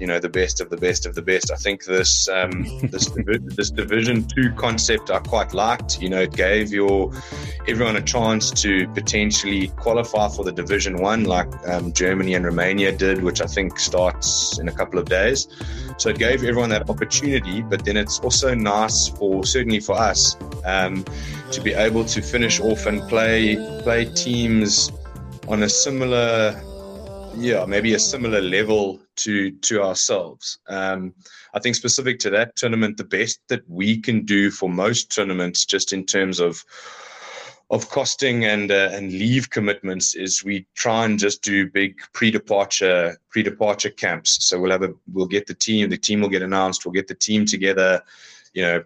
You know, the best of the best of the best. I think this um, this this Division Two concept I quite liked. You know, it gave your everyone a chance to potentially qualify for the Division One, like um, Germany and Romania did, which I think starts in a couple of days. So it gave everyone that opportunity. But then it's also nice for certainly for us um, to be able to finish off and play play teams on a similar yeah, maybe a similar level to to ourselves. Um, I think specific to that tournament, the best that we can do for most tournaments, just in terms of of costing and uh, and leave commitments, is we try and just do big pre-departure pre-departure camps. So we'll have a we'll get the team, the team will get announced, we'll get the team together, you know,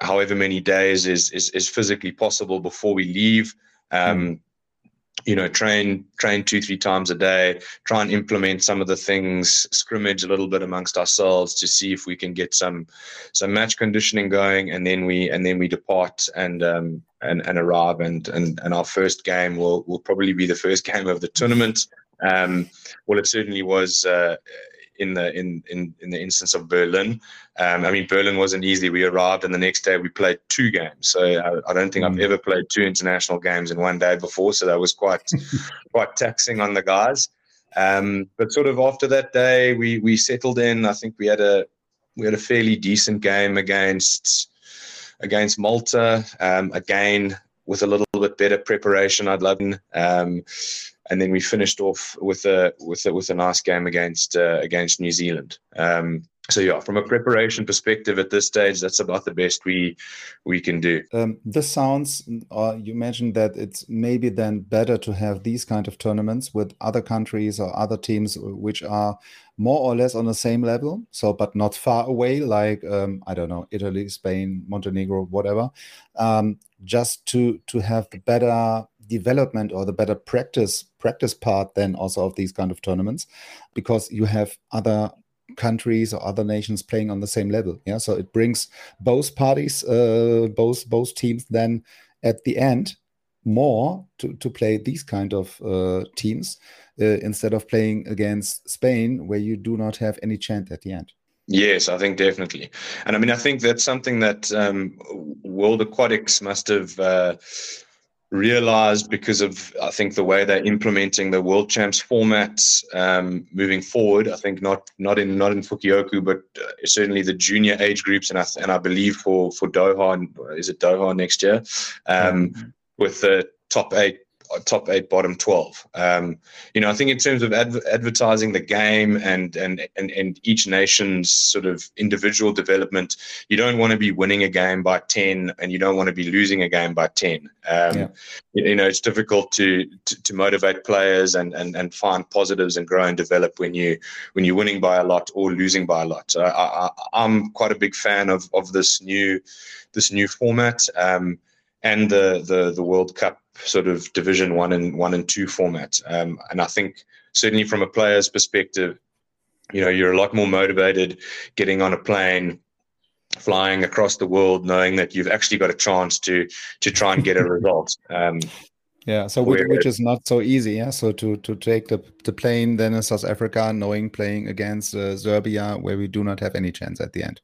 however many days is is, is physically possible before we leave. Um, mm you know train train two three times a day try and implement some of the things scrimmage a little bit amongst ourselves to see if we can get some some match conditioning going and then we and then we depart and um and, and arrive and, and and our first game will will probably be the first game of the tournament. Um well it certainly was uh in the in in, in the instance of Berlin. Um, I mean, Berlin wasn't easy. We arrived, and the next day we played two games. So I, I don't think. I've ever played two international games in one day before. So that was quite quite taxing on the guys. Um, but sort of after that day, we we settled in. I think we had a we had a fairly decent game against against Malta. Um, again, with a little bit better preparation, I'd love. Um, and then we finished off with a with a, with a nice game against uh, against New Zealand. Um, so yeah, from a preparation perspective, at this stage, that's about the best we we can do. Um, this sounds. Uh, you mentioned that it's maybe then better to have these kind of tournaments with other countries or other teams which are more or less on the same level. So, but not far away, like um, I don't know, Italy, Spain, Montenegro, whatever. Um, just to to have the better development or the better practice practice part then also of these kind of tournaments because you have other countries or other nations playing on the same level. Yeah so it brings both parties uh, both both teams then at the end more to, to play these kind of uh, teams uh, instead of playing against Spain where you do not have any chance at the end. Yes, I think definitely, and I mean I think that's something that um, World Aquatics must have uh, realized because of I think the way they're implementing the World Champs format um, moving forward. I think not not in not in Fukuoka, but uh, certainly the junior age groups, and I and I believe for for Doha, is it Doha next year, um, mm-hmm. with the top eight top eight, bottom twelve. Um, you know, I think in terms of adv- advertising the game and, and and and each nation's sort of individual development, you don't want to be winning a game by ten, and you don't want to be losing a game by ten. Um, yeah. you, know, it's difficult to, to, to motivate players and, and and find positives and grow and develop when you when you're winning by a lot or losing by a lot. So I, I, I'm quite a big fan of of this new this new format. Um, and the, the the World Cup sort of Division One and One and Two format. Um, and I think certainly from a player's perspective, you know, you're a lot more motivated getting on a plane, flying across the world, knowing that you've actually got a chance to to try and get a result. Um, yeah, so which, which, is not so easy. Yeah, so to to take the the plane then in South Africa, knowing playing against uh, Serbia, where we do not have any chance at the end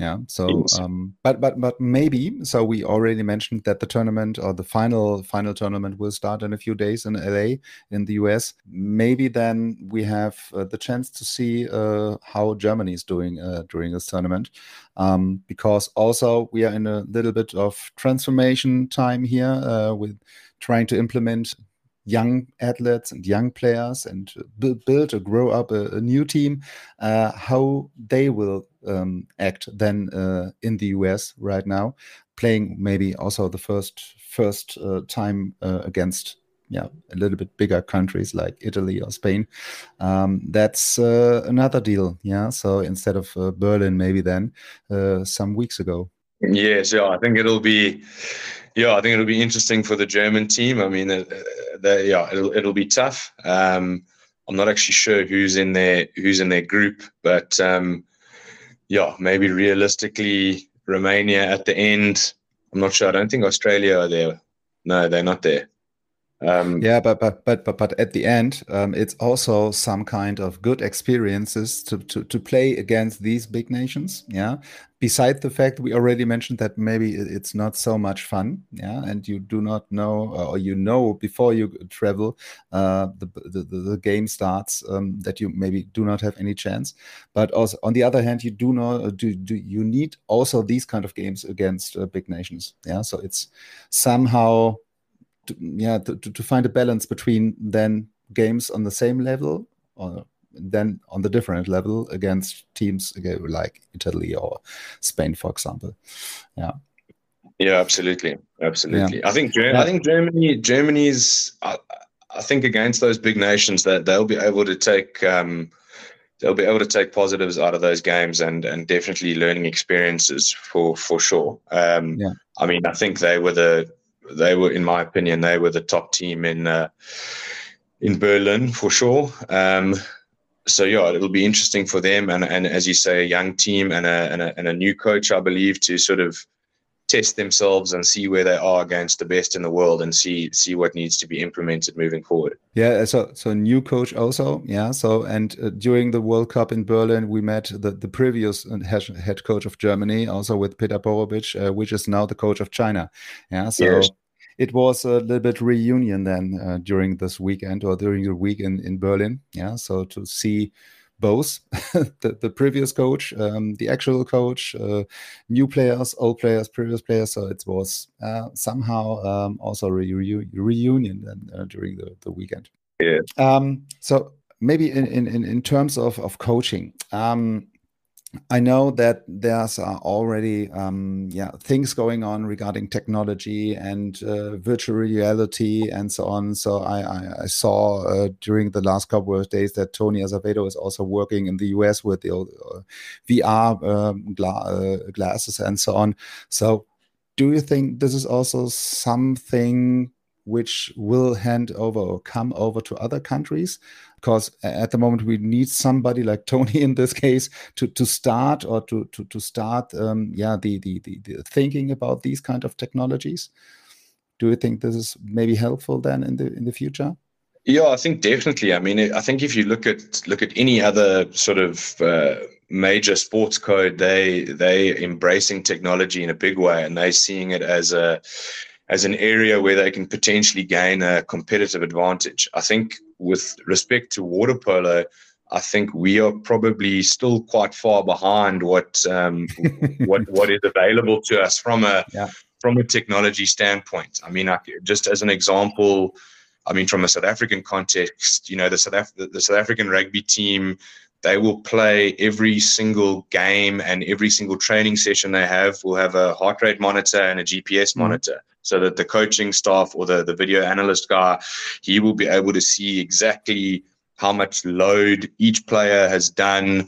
yeah so um, but but but maybe so we already mentioned that the tournament or the final final tournament will start in a few days in la in the us maybe then we have uh, the chance to see uh, how germany is doing uh, during this tournament. Um, because also we are in a little bit of transformation time here uh, with trying to implement young athletes and young players and build or grow up a, a new team, uh, how they will um, act then uh, in the US right now, playing maybe also the first first uh, time uh, against yeah a little bit bigger countries like Italy or Spain. Um, that's uh, another deal. Yeah, so instead of uh, Berlin, maybe then some weeks ago. Yes, yeah, I think it'll be yeah, I think it'll be interesting for the German team. I mean, uh, they, yeah, it'll it'll be tough. Um, I'm not actually sure who's in their who's in their group, but um, yeah, maybe realistically, Romania at the end. I'm not sure. I don't think Australia are there. No, they're not there. Um, yeah, but but but but but at the end, um, it's also some kind of good experiences to, to to play against these big nations. Yeah, beside the fact we already mentioned that maybe it's not so much fun. Yeah, and you do not know or you know before you travel, uh, the, the the game starts um, that you maybe do not have any chance. But also on the other hand, you do not do, do you need also these kind of games against uh, big nations. Yeah, so it's somehow to, yeah to, to find a balance between then games on the same level or then on the different level against teams like Italy or Spain, for example. Yeah. Yeah, absolutely, absolutely. Yeah. I think. I think Germany, Germany's, I, I, think against those big nations that they'll be able to take, um, they'll be able to take positives out of those games and and definitely learning experiences for for sure. Um, yeah. I mean, I think they were the they were, in my opinion, they were the top team in uh, in Berlin for sure. Um, so yeah, it'll be interesting for them, and and as you say, a young team and a, and a and a new coach, I believe, to sort of test themselves and see where they are against the best in the world and see see what needs to be implemented moving forward. Yeah, so so new coach also, yeah. So and uh, during the World Cup in Berlin, we met the the previous uh, head coach of Germany, also with Petar Porobić, uh, which is now the coach of China. Yeah, so. Yes it was a little bit reunion then uh, during this weekend or during the week in, in Berlin. Yeah, so to see both the, the previous coach, um, the actual coach, uh, new players, old players, previous players. So it was uh, somehow um, also a re- reunion then, uh, during the, the weekend. Yeah. Um, so maybe in, in, in terms of, of coaching, um, I know that there's uh, already um, yeah things going on regarding technology and uh, virtual reality and so on. So I, I, I saw uh, during the last couple of days that Tony Azevedo is also working in the US with the uh, VR um, gla uh, glasses and so on. So do you think this is also something which will hand over or come over to other countries because at the moment we need somebody like Tony in this case to to start or to to to start um, yeah the, the the the thinking about these kind of technologies. Do you think this is maybe helpful then in the in the future? Yeah, I think definitely. I mean, I think if you look at look at any other sort of uh, major sports code, they they embracing technology in a big way, and they seeing it as a as an area where they can potentially gain a competitive advantage. I think with respect to water polo, I think we are probably still quite far behind what um, what what is available to us from a yeah. from a technology standpoint. I mean, I, just as an example, I mean, from a South African context, you know, the South Af- the South African rugby team they will play every single game and every single training session they have will have a heart rate monitor and a GPS mm-hmm. monitor so that the coaching staff or the, the video analyst guy he will be able to see exactly how much load each player has done.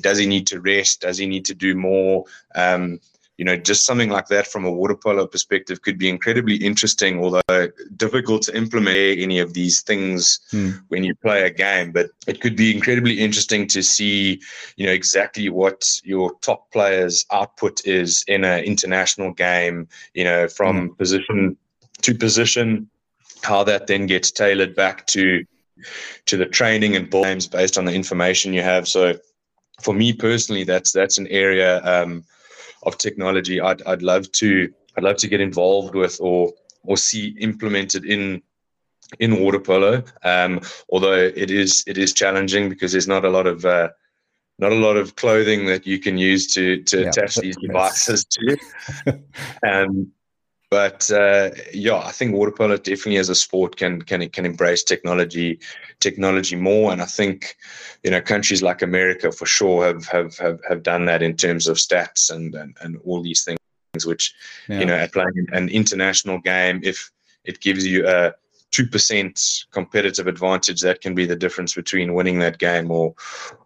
Does he need to rest? Does he need to do more? Um, you know, just something like that from a water polo perspective could be incredibly interesting, although difficult to implement any of these things hmm. when you play a game. But it could be incredibly interesting to see, you know, exactly what your top players' output is in an international game, you know, from hmm. position to position, how that then gets tailored back to to the training and games based on the information you have. So for me personally, that's that's an area um, of technology I'd, I'd love to I'd love to get involved with or or see implemented in in water polo. Um, although it is it is challenging because there's not a lot of uh, not a lot of clothing that you can use to to yeah, attach these devices to. um, but uh, yeah, I think water polo definitely as a sport can can can embrace technology technology more, and I think you know countries like America for sure have have have, have done that in terms of stats and and, and all these things, which yeah. you know at playing an international game, if it gives you a two percent competitive advantage, that can be the difference between winning that game or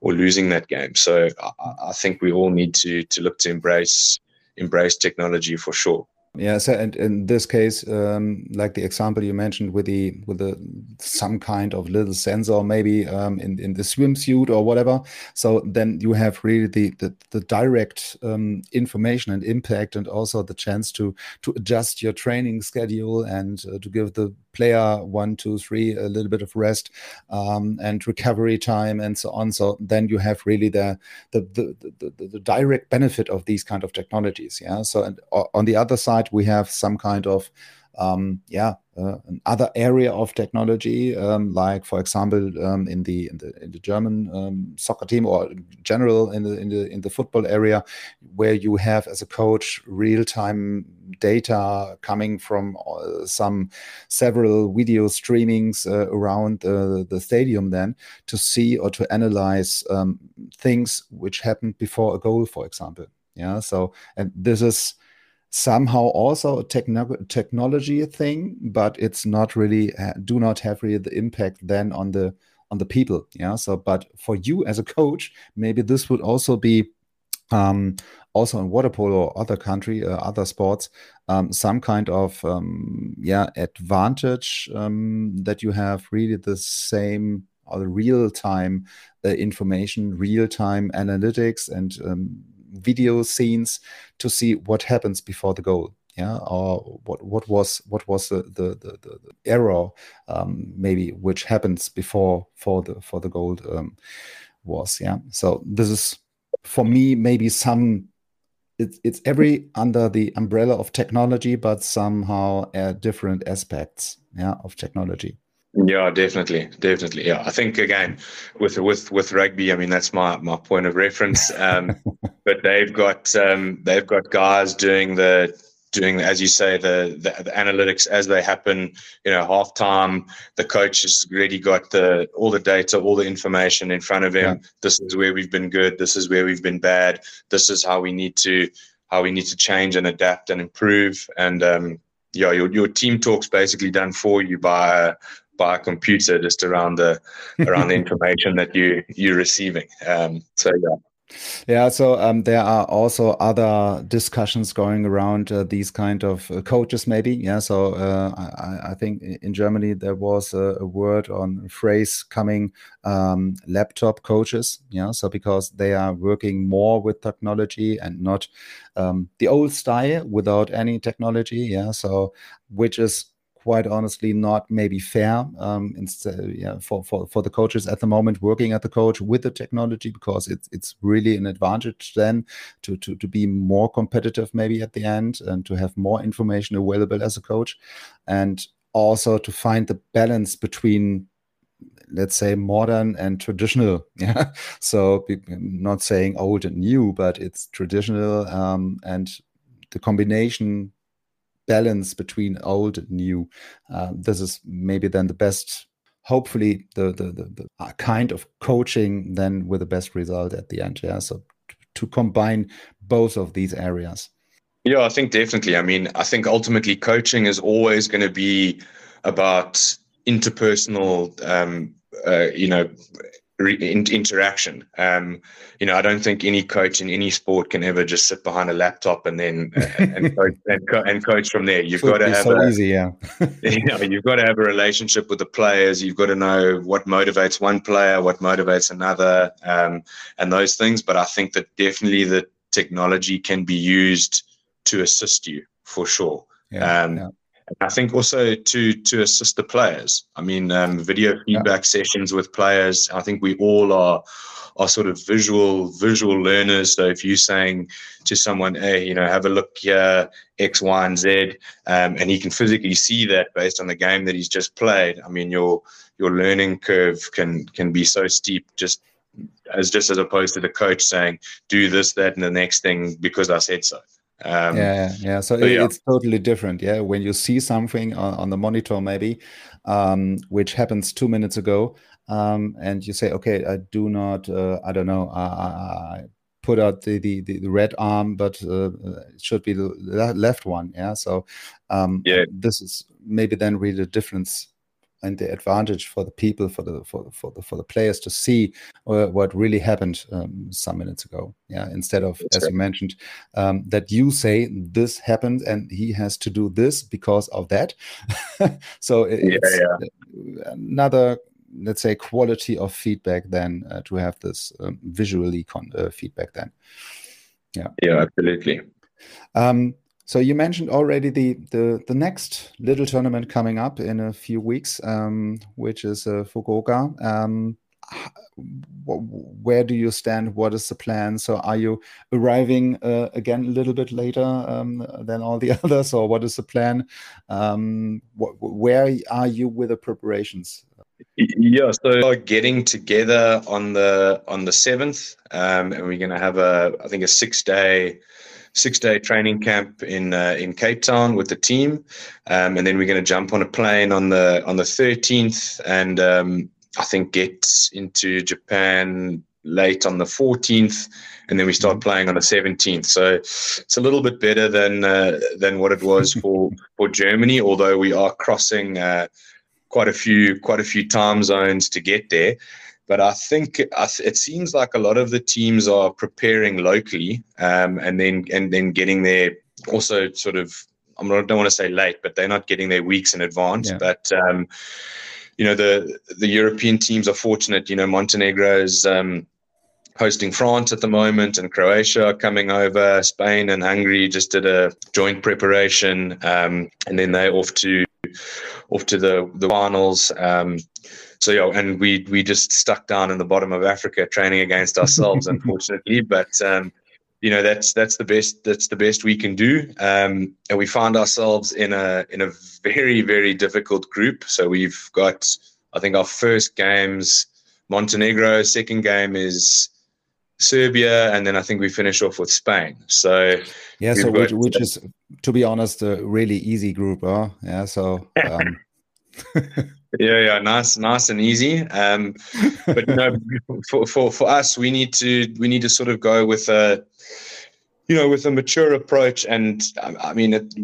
or losing that game. So I, I think we all need to to look to embrace embrace technology for sure. Yeah, so and in this case, um, like the example you mentioned with the with the some kind of little sensor, maybe um, in in the swimsuit or whatever. So then you have really the the, the direct um, information and impact, and also the chance to to adjust your training schedule and uh, to give the player one, two, three, a little bit of rest um, and recovery time and so on. So then you have really the the, the the, the direct benefit of these kind of technologies. Yeah. So and on the other side, we have some kind of um, yeah, uh, another area of technology, um, like for example, um, in the in the in the German um, soccer team or general in the in the in the football area, where you have as a coach real time data coming from uh, some several video streamings uh, around the stadium, then to see or to analyze um, things which happened before a goal, for example. Yeah, so and this is somehow also a techno- technology thing, but it's not really uh, do not have really the impact then on the on the people. Yeah. So, but for you as a coach, maybe this would also be um, also in water polo or other country, uh, other sports, um, some kind of um, yeah advantage um, that you have really the same or the real time uh, information, real time analytics, and um, video scenes to see what happens before the goal yeah? Or what what was what was the the, the, the error um, maybe which happens before for the for the goal um, was yeah? So this is for me maybe some it's it's every under the umbrella of technology but somehow uh, different aspects yeah of technology yeah, definitely, definitely. Yeah, I think again with with with rugby, I mean that's my my point of reference. Um, but they've got um, they've got guys doing the doing as you say the, the, the analytics as they happen. You know, halftime, the coach has already got the all the data, all the information in front of him. Yeah. This is where we've been good. This is where we've been bad. This is how we need to how we need to change and adapt and improve. And um, yeah, your your team talk's basically done for you by by a computer just around the around the information that you you're receiving. Um, so yeah. Yeah, so um, there are also other discussions going around uh, these kind of uh, coaches, maybe. Yeah, so uh, I, I, think in Germany there was a, a word on phrase coming um, laptop coaches. Yeah, so because they are working more with technology and not um, the old style without any technology. Yeah, so which is quite honestly not maybe fair um, instead, yeah, for, for, for the coaches at the moment working at the coach with the technology because it's it's really an advantage then to, to, to be more competitive maybe at the end and to have more information available as a coach and also to find the balance between let's say modern and traditional yeah. So not saying old and new but it's traditional um, and the combination balance between old and new. Uh, this is maybe then the best, hopefully, the, the, the, the uh, kind of coaching then with the best result at the end. Yeah. So to combine both of these areas. Yeah, I think definitely. I mean, I think ultimately coaching is always going to be about interpersonal, um, uh, you know, interaction. Um, you know, I don't think any coach in any sport can ever just sit behind a laptop and then uh, and, coach, and, co- and, coach from there. You've got to have so a, easy, yeah. you know, you've got to have a relationship with the players. You've got to know what motivates one player, what motivates another, um, and those things. But I think that definitely the technology can be used to assist you for sure. Yeah, um, yeah. I think also to to assist the players. I mean, um, video feedback yeah. sessions with players. I think we all are are sort of visual visual learners. So if you're saying to someone, "Hey, you know, have a look here, X, Y, and Z," um, and he can physically see that based on the game that he's just played, I mean, your your learning curve can can be so steep just as just as opposed to the coach saying, "Do this, that, and the next thing because I said so." Um, yeah, yeah. So, so yeah. it's totally different. Yeah, when you see something on, on the monitor, maybe um, which happens two minutes ago, um, and you say, okay, I do not, uh, I don't know, I, put out the, the, the, red arm, but uh, it should be the left one. Yeah. So um, yeah, this is maybe then really the difference and the advantage for the people, for the for, for the for the players to see uh, what really happened um, some minutes ago. Yeah, instead of That's as right. you mentioned um, that you say this happened and he has to do this because of that. so it's yeah, yeah. another let's say quality of feedback than uh, to have this um, visually uh, feedback then yeah yeah absolutely um, so you mentioned already the, the the next little tournament coming up in a few weeks um, which is uh, fukuoka. Um, where do you stand? What is the plan? So are you arriving uh, again a little bit later um, than all the others or what is the plan? Um, wh where are you with the preparations? Yeah, so we're getting together on the on the seventh, um, and we're going to have a I think a six day six day training camp in uh, in Cape Town with the team, um, and then we're going to jump on a plane on the on the thirteenth, and um, I think get into Japan late on the fourteenth, and then we start mm-hmm. playing on the 17th. So it's a little bit better than uh, than what it was for for Germany, although we are crossing. Uh, quite a few quite a few time zones to get there. But I think it seems like a lot of the teams are preparing locally um, and then and then getting there also sort of I don't want to say late, but they're not getting their weeks in advance. Yeah. But um, you know the the European teams are fortunate. You know Montenegro is um, hosting France at the moment, and Croatia are coming over. Spain and Hungary just did a joint preparation, um, and then they're off to off to the the finals. Um, so yeah, and we we just stuck down in the bottom of Africa training against ourselves, unfortunately. But um, you know that's that's the best that's the best we can do. Um, and we find ourselves in a in a very very difficult group. So we've got I think our first games Montenegro, second game is Serbia, and then I think we finish off with Spain. So yeah, so which, which, is to be honest a really easy group, huh? Yeah, so. Um... yeah, yeah, nice, nice and easy. Um, but you know, for, for for us, we need to we need to sort of go with a you know, with a mature approach, and I mean, it,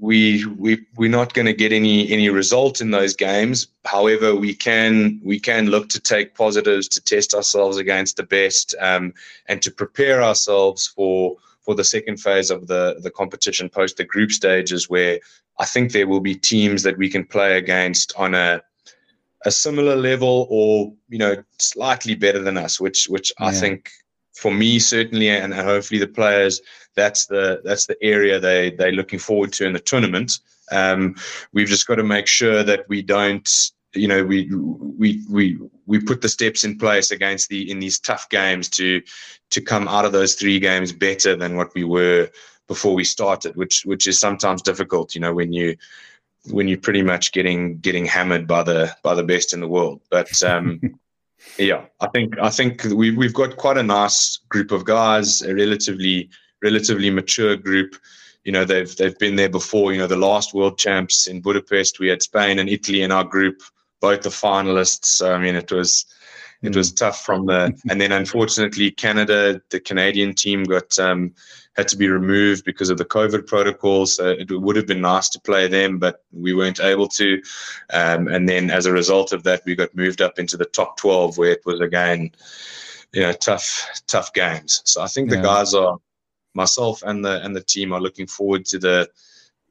we we we're not going to get any any result in those games. However, we can we can look to take positives to test ourselves against the best, um, and to prepare ourselves for for the second phase of the the competition post the group stages, where I think there will be teams that we can play against on a a similar level or you know slightly better than us, which which yeah. I think for me certainly, and hopefully the players, that's the that's the area they they're looking forward to in the tournament. Um, we've just got to make sure that we don't, you know, we we we we put the steps in place against the in these tough games to to come out of those three games better than what we were before we started, which which is sometimes difficult, you know, when you when you're pretty much getting getting hammered by the by the best in the world. But um, yeah, I think I think we've we've got quite a nice group of guys, a relatively relatively mature group. You know, they've they've been there before. You know, the last world champs in Budapest, we had Spain and Italy in our group, both the finalists. So I mean, it was it was mm. tough from the and then unfortunately Canada, the Canadian team got um, had to be removed because of the COVID protocols. So it would have been nice to play them, but we weren't able to. Um, and then as a result of that, we got moved up into the top 12, where it was again, you know, tough, tough games. So I think yeah. the guys are, myself and the and the team are looking forward to the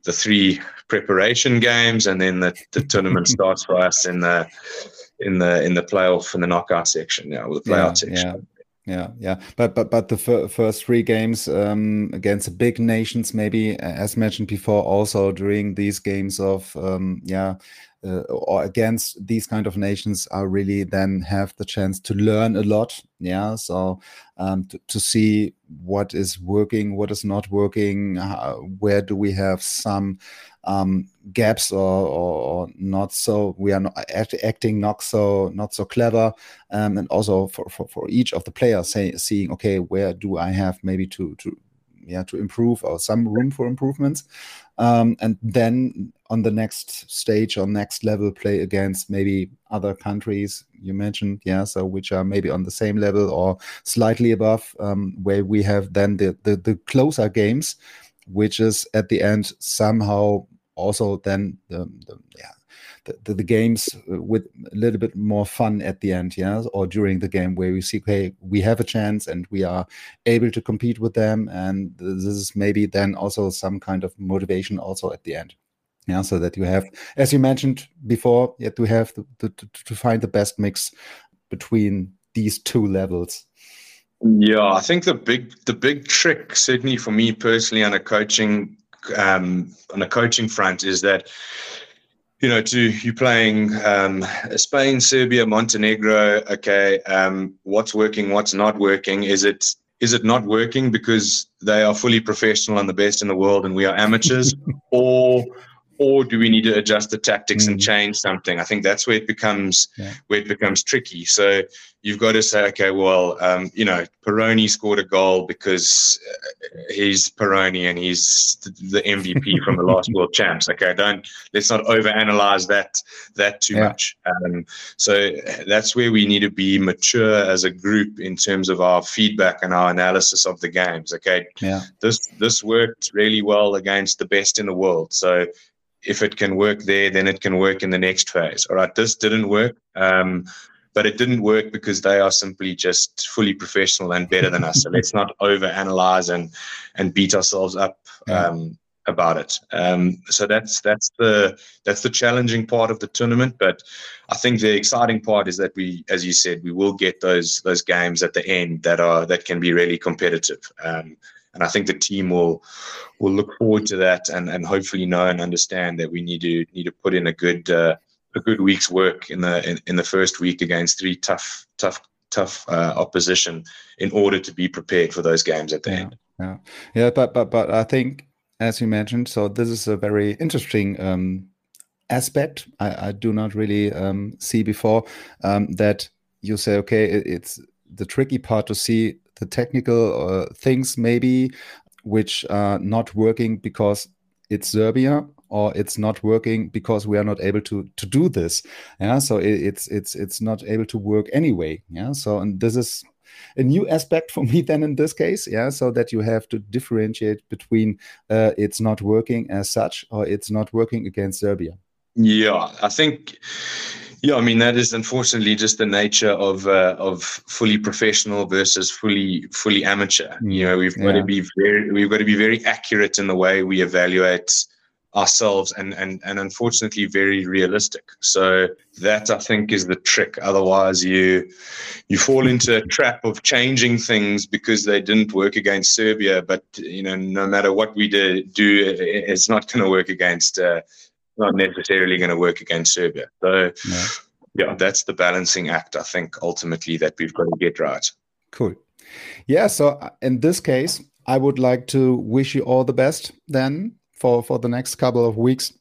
the three preparation games, and then the, the tournament starts for us in the in the in the playoff in the knockout section. Yeah, with the playout yeah, section. Yeah yeah yeah but but but the fir first three games um, against the big nations maybe as mentioned before also during these games of um, yeah uh, or against these kind of nations are really then have the chance to learn a lot yeah so um, to, to see what is working what is not working how, where do we have some um, gaps or, or, or, not so we are not act, acting not so not so clever. Um, and also for, for, for each of the players say, seeing okay where do i have maybe to to yeah to improve or some room for improvements. Um, and then on the next stage or next level play against maybe other countries you mentioned yeah so which are maybe on the same level or slightly above um, where we have then the, the the closer games which is at the end somehow also then the, the yeah the, the, games uh, with a little bit more fun at the end, yeah, or during the game where we see, okay, we have a chance and we are able to compete with them, and this is maybe then also some kind of motivation also at the end, yeah, so that you have, as you mentioned before, have to have to, to, to find the best mix between these two levels. Yeah, I think the big the big trick, certainly for me personally, on a coaching um, on a coaching front, is that you know, to you playing um, Spain, Serbia, Montenegro. Okay, um, what's working, what's not working? Is it is it not working because they are fully professional and the best in the world, and we are amateurs, or or do we need to adjust the tactics mm. and change something? I think that's where it becomes yeah. where it becomes tricky. So you've got to say, okay, well, um, you know, Perrone scored a goal because uh, he's Perrone and he's the MVP from the last World Champs. Okay, don't let's not overanalyze that that too yeah. much. Um, so that's where we need to be mature as a group in terms of our feedback and our analysis of the games. Okay, yeah, this this worked really well against the best in the world. So if it can work there, then it can work in the next phase. All right, this didn't work. Um, but it didn't work because they are simply just fully professional and better than us. So let's not overanalyze and and beat ourselves up um, about it. Um, so that's that's the that's the challenging part of the tournament. But I think the exciting part is that we, as you said, we will get those those games at the end that are that can be really competitive. And I think the team will will look forward to that and, and hopefully know and understand that we need to need to put in a good uh, a good week's work in the in, in, the first week against three tough tough tough uh, opposition in order to be prepared for those games at the yeah, end. Yeah, yeah, but but but I think as you mentioned, so this is a very interesting um, aspect. I, I, do not really um, see before um, that you say, okay, it, it's the tricky part to see the technical uh, things maybe which are not working because it's Serbia or it's not working because we are not able to to do this. Yeah so it, it's it's it's not able to work anyway. Yeah so and this is a new aspect for me then in this case. Yeah so that you have to differentiate between uh, it's not working as such or it's not working against serbia. Yeah i think yeah, I mean that is unfortunately just the nature of uh, of fully professional versus fully fully amateur. You know, we've got to be very we've got to be very accurate in the way we evaluate ourselves and and and unfortunately very realistic. So that I think is the trick. Otherwise, you you fall into a trap of changing things because they didn't work against Serbia. But you know, no matter what we do, do it's not going to work against. Uh, not necessarily going to work against Serbia. So, yeah. yeah, that's the balancing act, I think, ultimately, that we've got to get right. Cool. Yeah. So, uh, in this case, I would like to wish you all the best then for, for the next couple of weeks.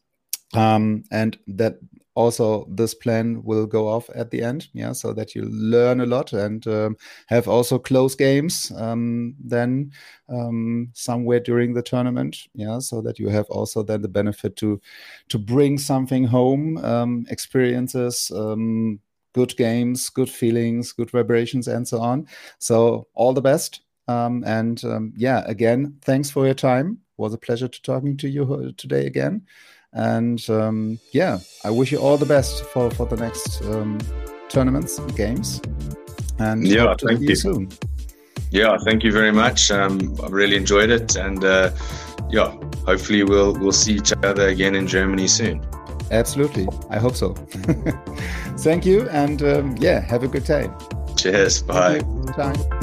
Um, and that also this plan will go off at the end yeah so that you learn a lot and um, have also close games um, then um, somewhere during the tournament yeah so that you have also then the benefit to to bring something home um, experiences um, good games good feelings good vibrations and so on. So all the best um, and yeah again thanks for your time. It was a pleasure to talking to you uh, today again and um, yeah, I wish you all the best for, for the next um, tournaments and games. And yeah, thank you. soon. Yeah, thank you very much. Um, I really enjoyed it, and uh, yeah, hopefully we'll we'll see each other again in Germany soon. Absolutely, I hope so. thank you, and um, yeah, have a good day. Cheers. Bye. Bye.